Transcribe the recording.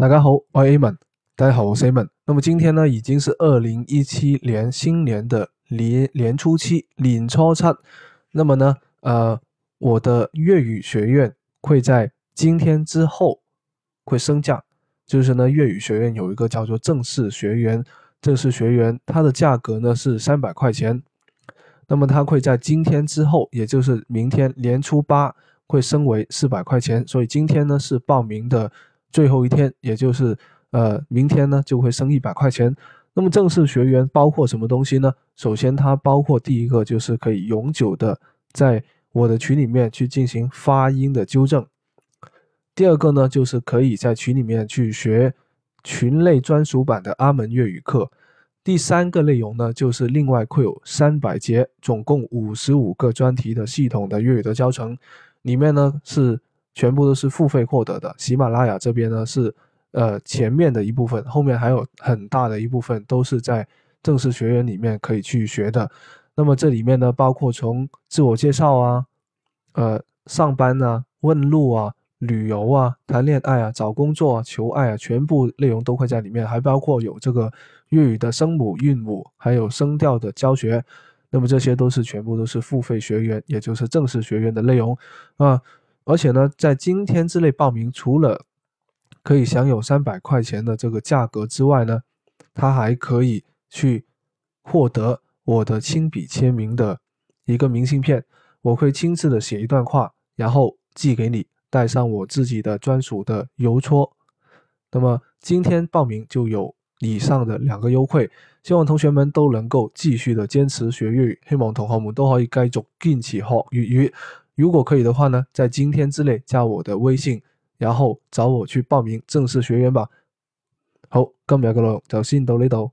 大家好，我 a m o n 大家好，我是 a m o n 那么今天呢，已经是二零一七年新年的年年初七，年初七。那么呢，呃，我的粤语学院会在今天之后会升降，就是呢，粤语学院有一个叫做正式学员，正式学员它的价格呢是三百块钱。那么它会在今天之后，也就是明天年初八会升为四百块钱。所以今天呢是报名的。最后一天，也就是呃明天呢，就会升一百块钱。那么正式学员包括什么东西呢？首先，它包括第一个就是可以永久的在我的群里面去进行发音的纠正；第二个呢，就是可以在群里面去学群内专属版的阿门粤语课；第三个内容呢，就是另外会有三百节，总共五十五个专题的系统的粤语的教程，里面呢是。全部都是付费获得的。喜马拉雅这边呢是，呃，前面的一部分，后面还有很大的一部分都是在正式学员里面可以去学的。那么这里面呢，包括从自我介绍啊，呃，上班啊，问路啊，旅游啊，谈恋爱啊，找工作啊，求爱啊，全部内容都会在里面，还包括有这个粤语的声母、韵母，还有声调的教学。那么这些都是全部都是付费学员，也就是正式学员的内容啊。而且呢，在今天之内报名，除了可以享有三百块钱的这个价格之外呢，它还可以去获得我的亲笔签名的一个明信片，我会亲自的写一段话，然后寄给你，带上我自己的专属的邮戳。那么今天报名就有以上的两个优惠，希望同学们都能够继续的坚持学粤语，希望同学们都可以继续坚持学粤语。如果可以的话呢，在今天之内加我的微信，然后找我去报名正式学员吧。好，内容就先到呢，度。